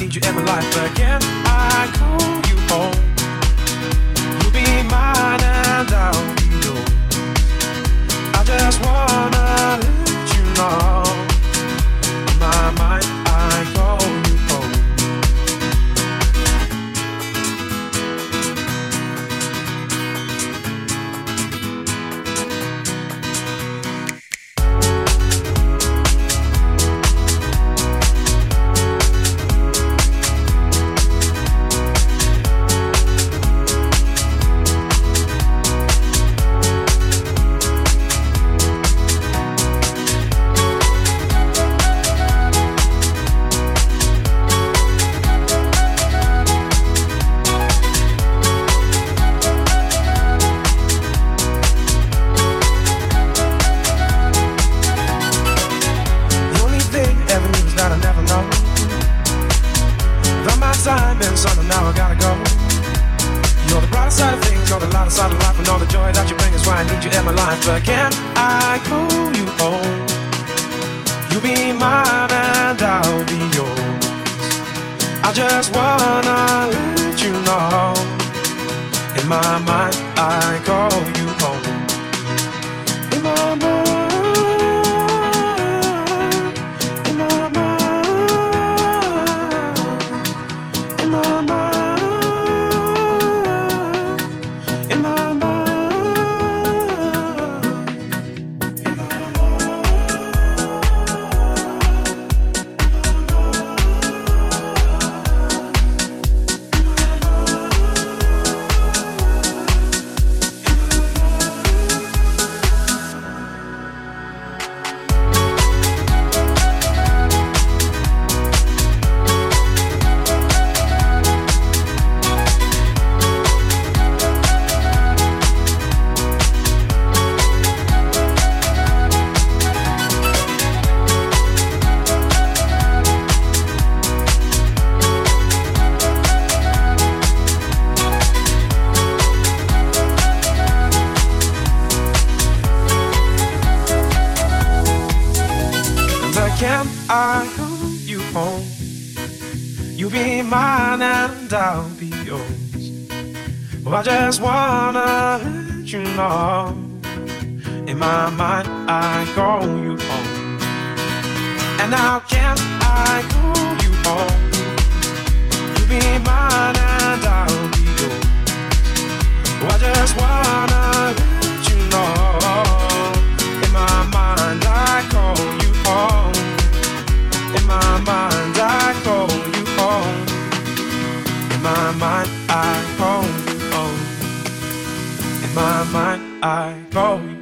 need you in my life again. and I'll be yours. Well, I just wanna let you know. In my mind, I call you home. And now can I call you home? You be mine and I'll be yours. Well, I just wanna let you know. In my mind, I call you home. In my mind, I call you home. In my mind, I go. Oh. In my mind, I go.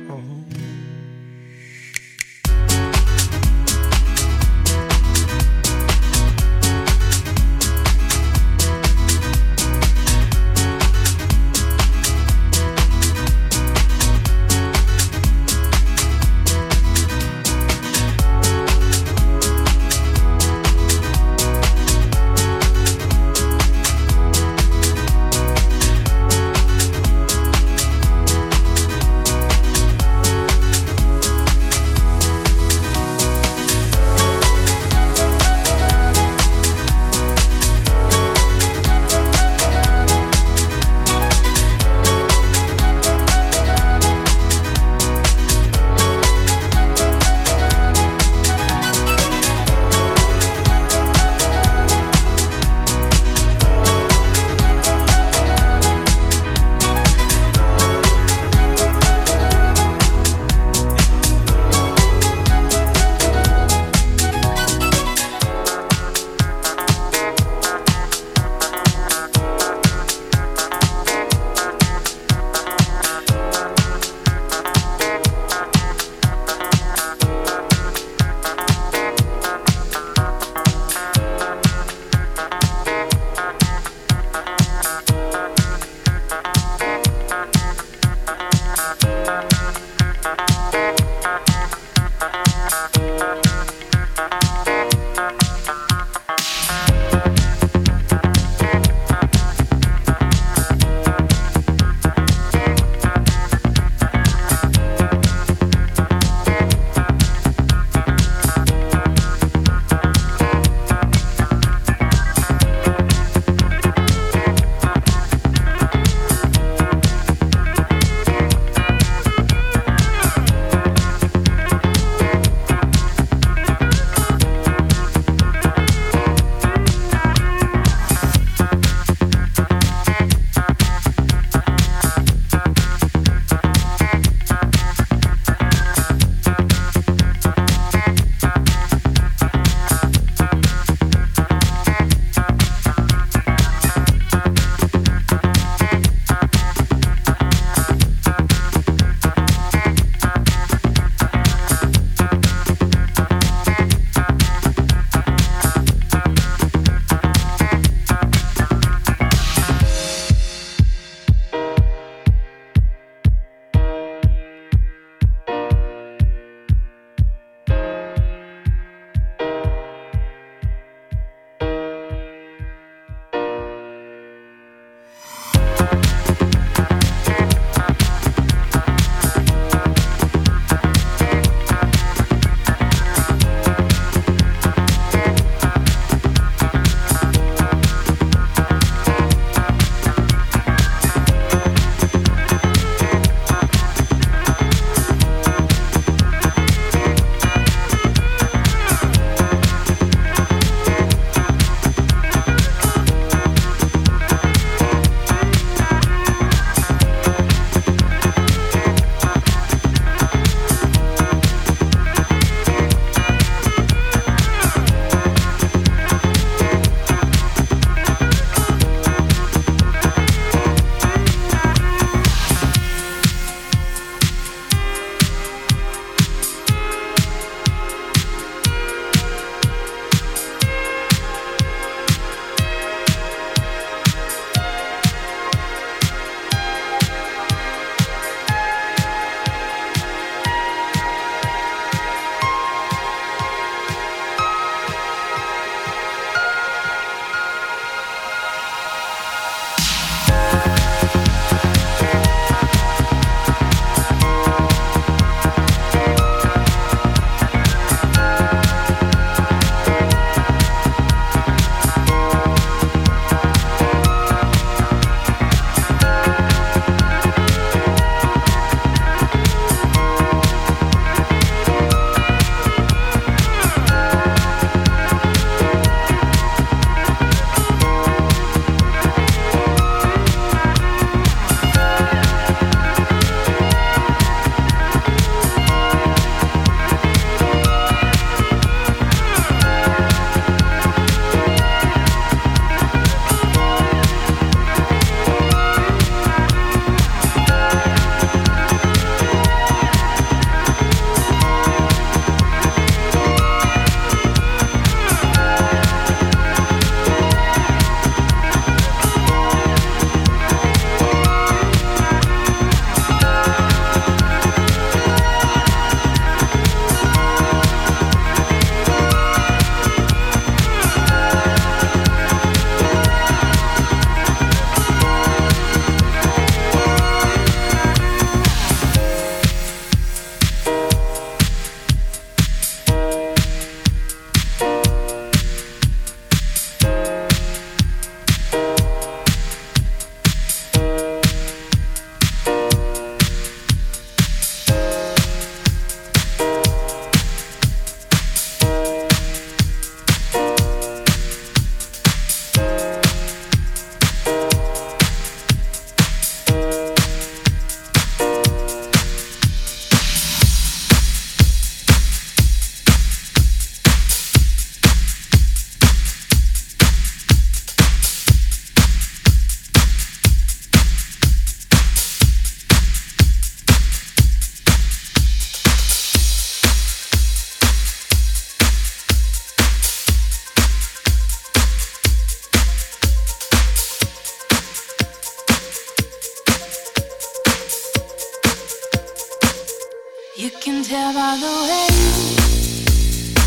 You can tell by the way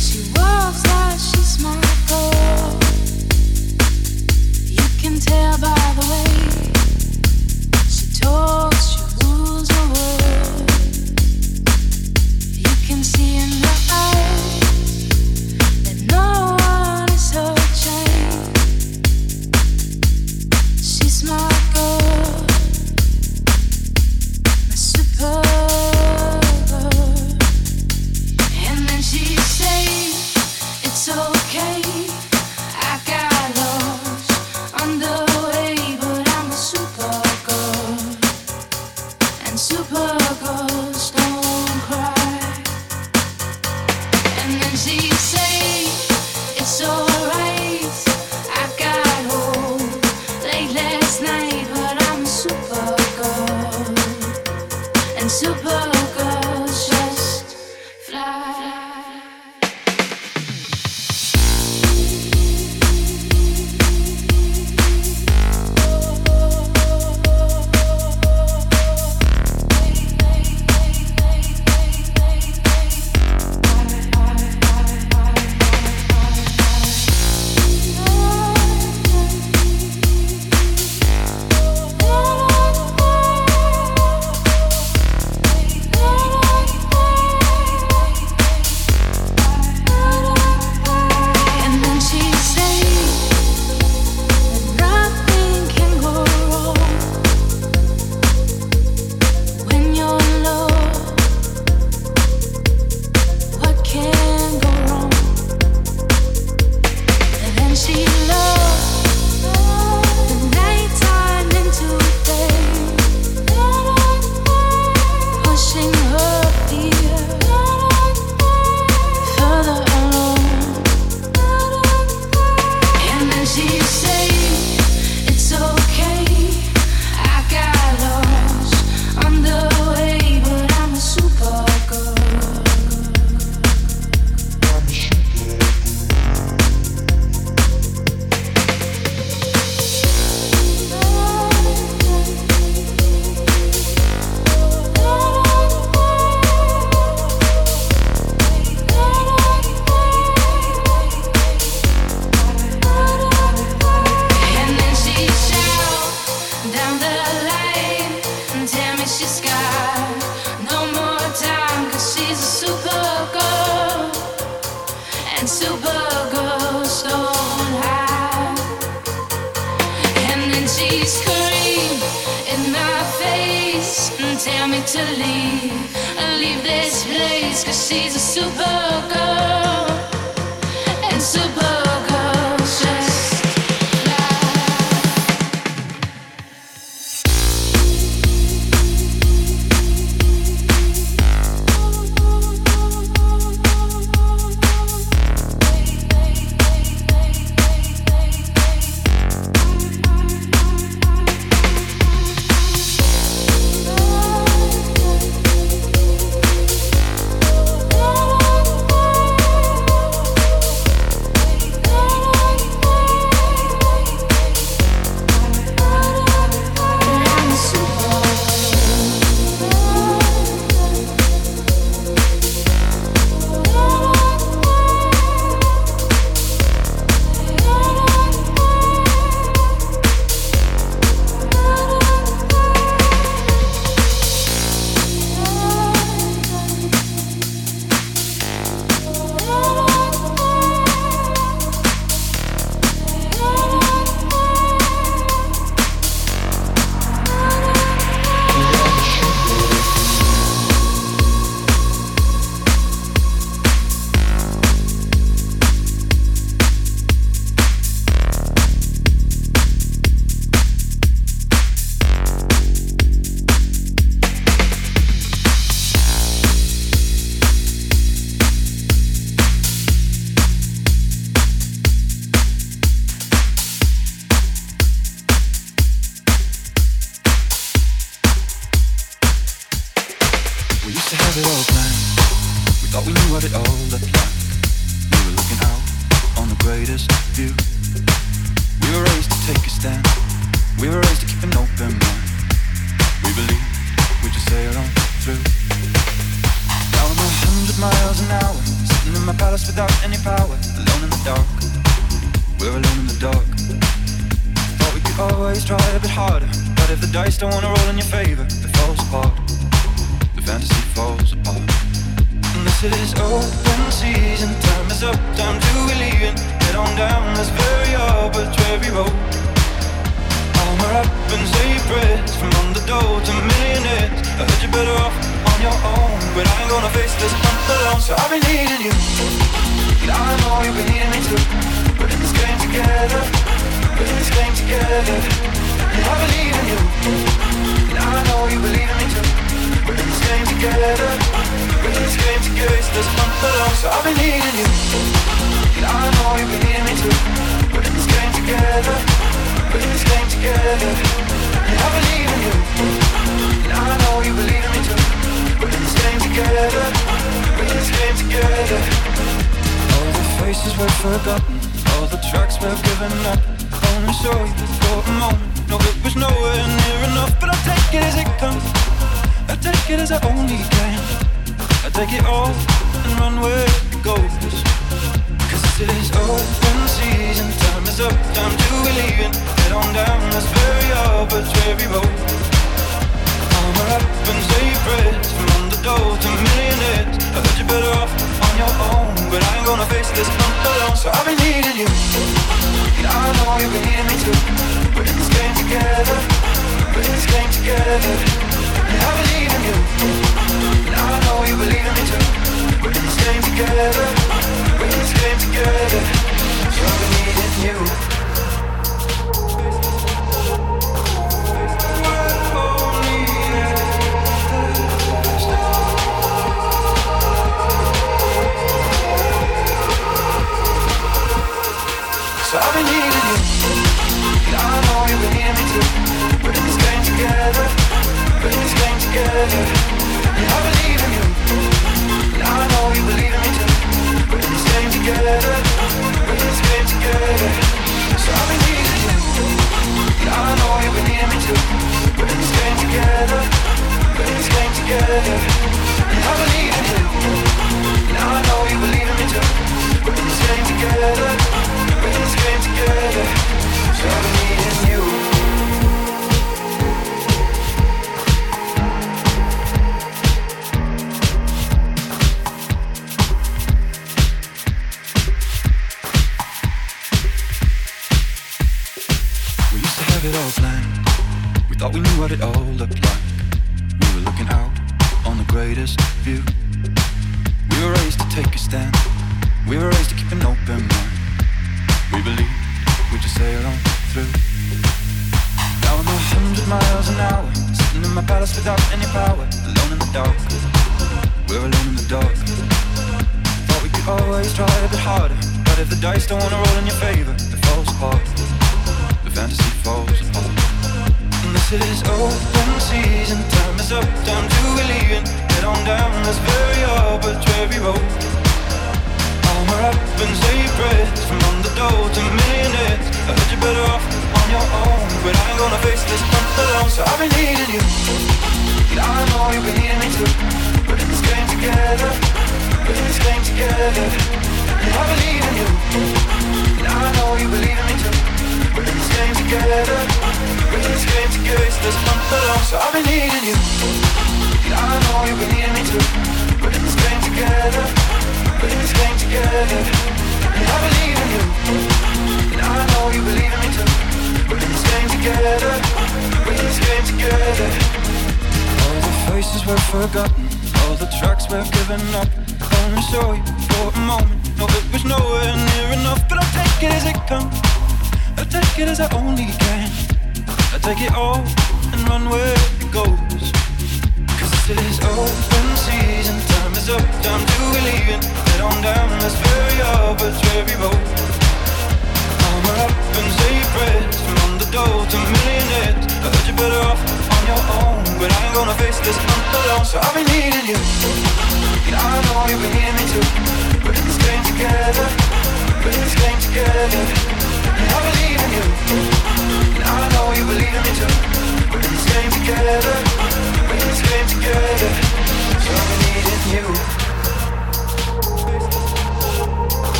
she walks, how she smiles.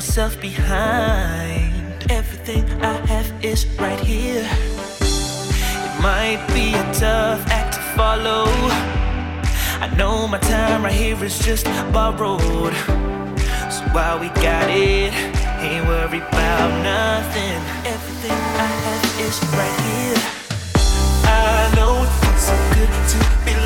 Myself behind. Everything I have is right here. It might be a tough act to follow. I know my time right here is just borrowed. So while we got it, ain't worried about nothing. Everything I have is right here. I know it feels so good to be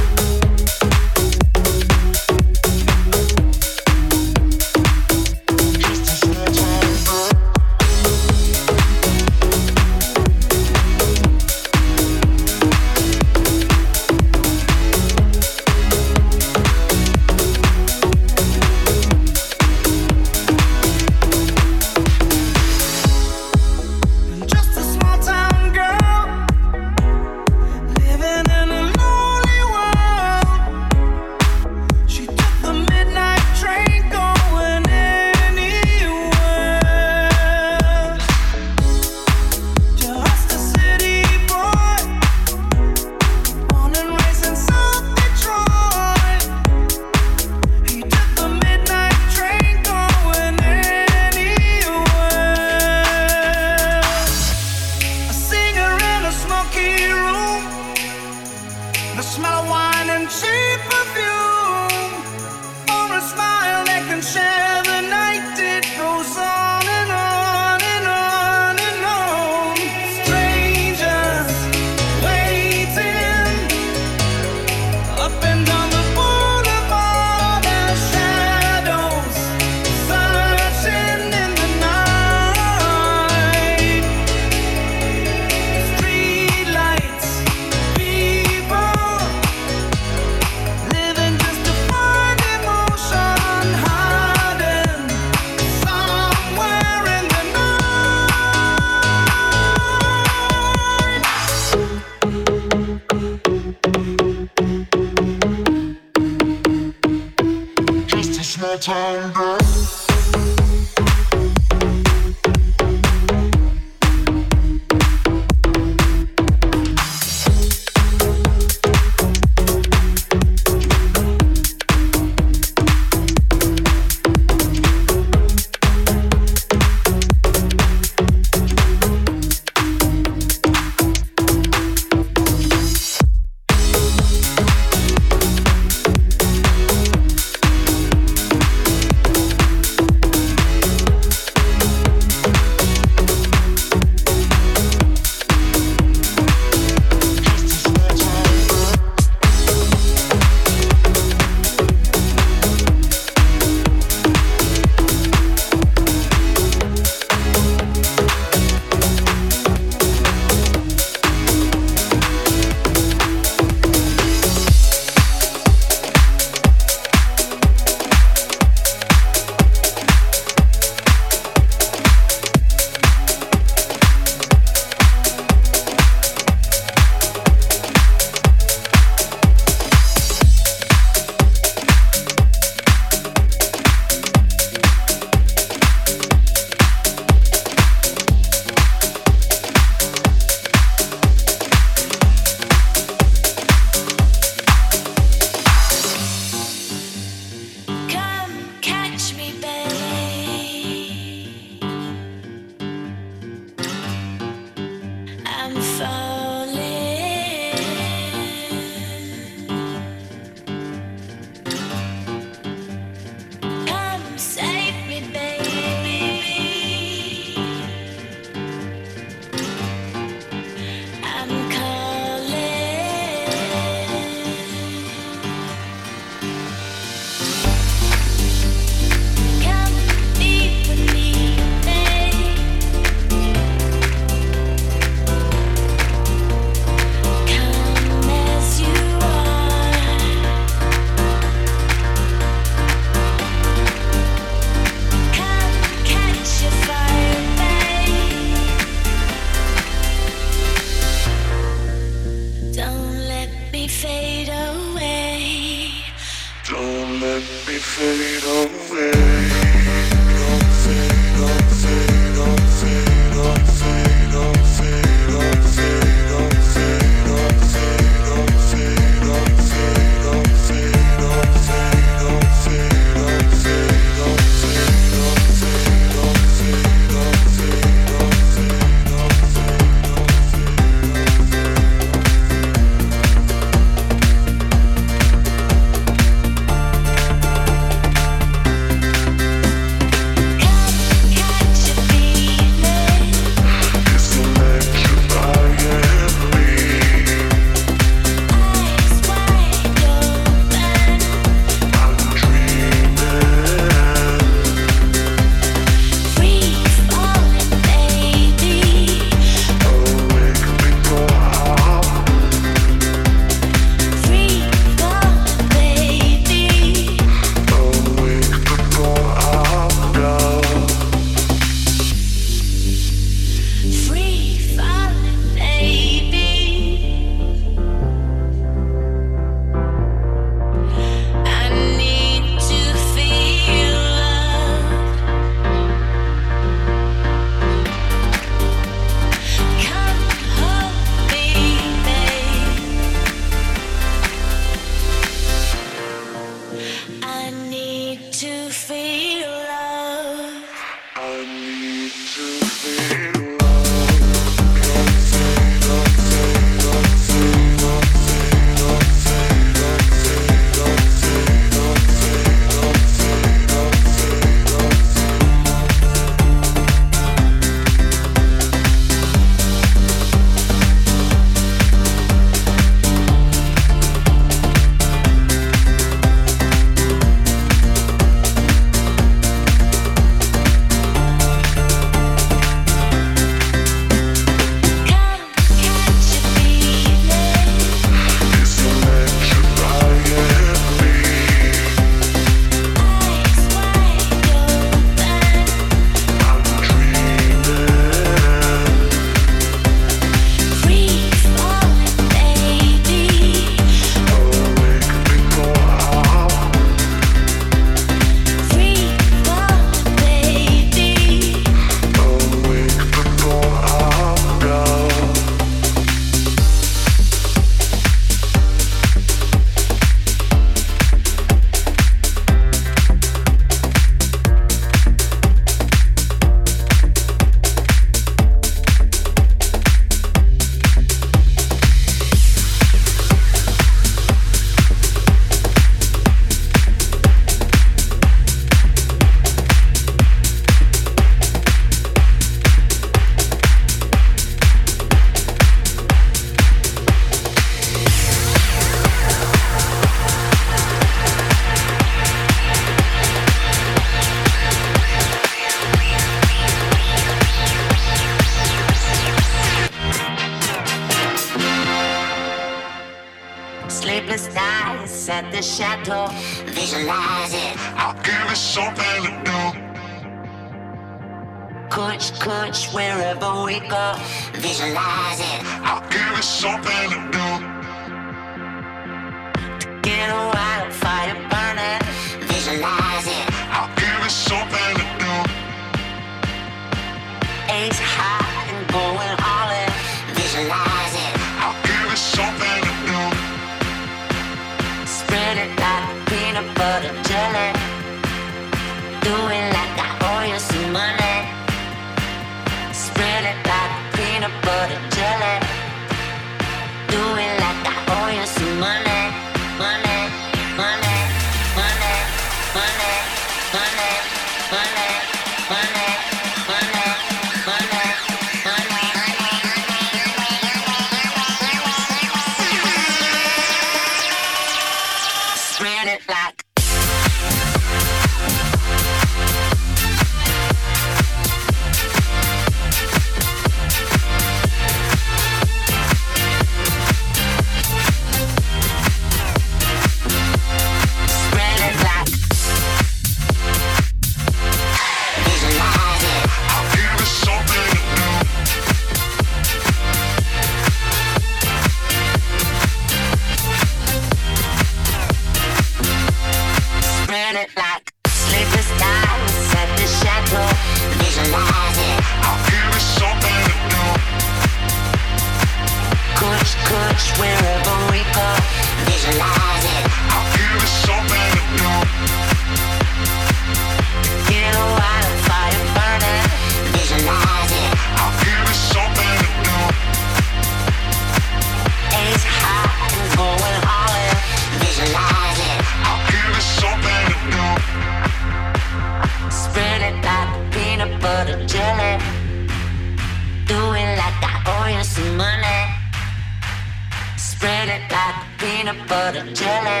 peanut butter jelly.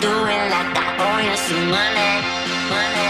Do it like I owe you some money, money.